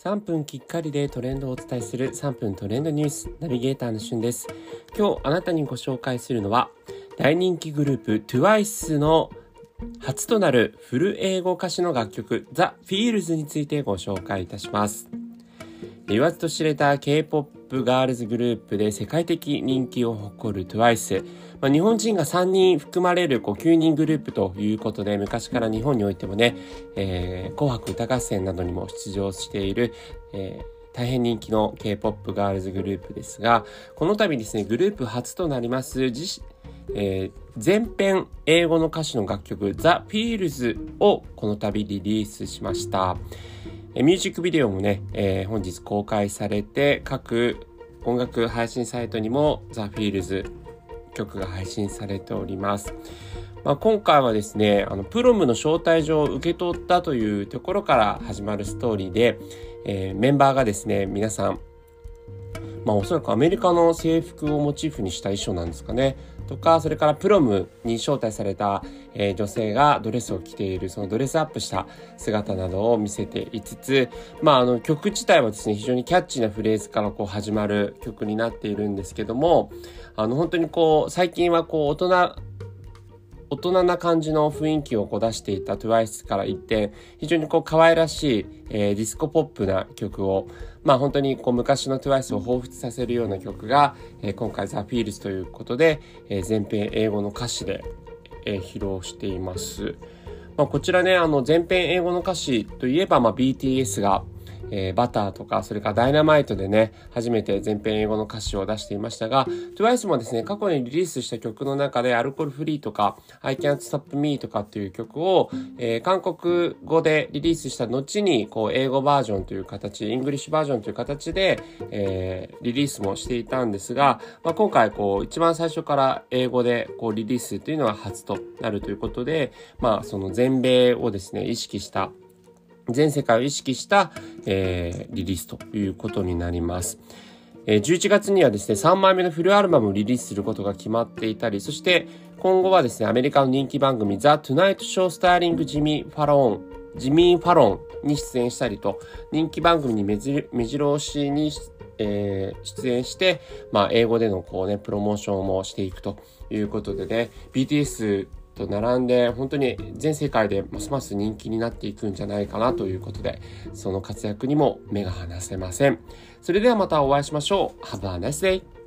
3分きっかりでトレンドをお伝えする3分トレンドニュースナビゲーターのしゅんです。今日あなたにご紹介するのは大人気グループ TWICE の初となるフル英語歌詞の楽曲 The Feels についてご紹介いたします。言わずと知れた K-POP ガールズグループで世界的人気を誇る TWICE。まあ、日本人が3人含まれるこう9人グループということで、昔から日本においてもね、えー、紅白歌合戦などにも出場している、えー大変人気の K-POP ガールズグループですが、この度ですね、グループ初となります自、えー、全編英語の歌詞の楽曲 The Feels をこの度リリースしました。えミュージックビデオもね、えー、本日公開されて、各音楽配信サイトにも The Feels 曲が配信されております。まあ、今回はですね、あの、プロムの招待状を受け取ったというところから始まるストーリーで、えー、メンバーがですね、皆さん、まあおそらくアメリカの制服をモチーフにした衣装なんですかね。とか、それからプロムに招待された、えー、女性がドレスを着ている、そのドレスアップした姿などを見せていつつ、まああの曲自体はですね、非常にキャッチーなフレーズからこう始まる曲になっているんですけども、あの本当にこう、最近はこう大人、大人な感じの雰囲気をこう出していた TWICE から一転、非常にこう可愛らしい、えー、ディスコポップな曲を、まあ本当にこう昔の TWICE を彷彿させるような曲が、えー、今回 The Feels ということで、えー、全編英語の歌詞で、えー、披露しています。まあ、こちらね、あの全編英語の歌詞といえば、まあ、BTS が、えー、 Butter とか、それからダイナマイトでね、初めて全編英語の歌詞を出していましたが、TWICE もですね、過去にリリースした曲の中で、アルコールフリーとか、I Can't Stop Me とかっていう曲を、えー、韓国語でリリースした後に、こう、英語バージョンという形、イングリッシュバージョンという形で、えー、リリースもしていたんですが、まあ、今回、こう、一番最初から英語で、こう、リリースというのは初となるということで、まあ、その全米をですね、意識した全世界を意識した、えー、リリースということになります。えー、11月にはですね、3枚目のフルアルバムをリリースすることが決まっていたり、そして今後はですね、アメリカの人気番組 The Tonight Show スターリングジミー・ファロン、ジミー・ファロンに出演したりと、人気番組に目白押しに、えー、出演して、まあ、英語でのこうね、プロモーションもしていくということでね、BTS と並んで本当に全世界でますます人気になっていくんじゃないかなということでその活躍にも目が離せません。それではまたお会いしましょう。Have a nice day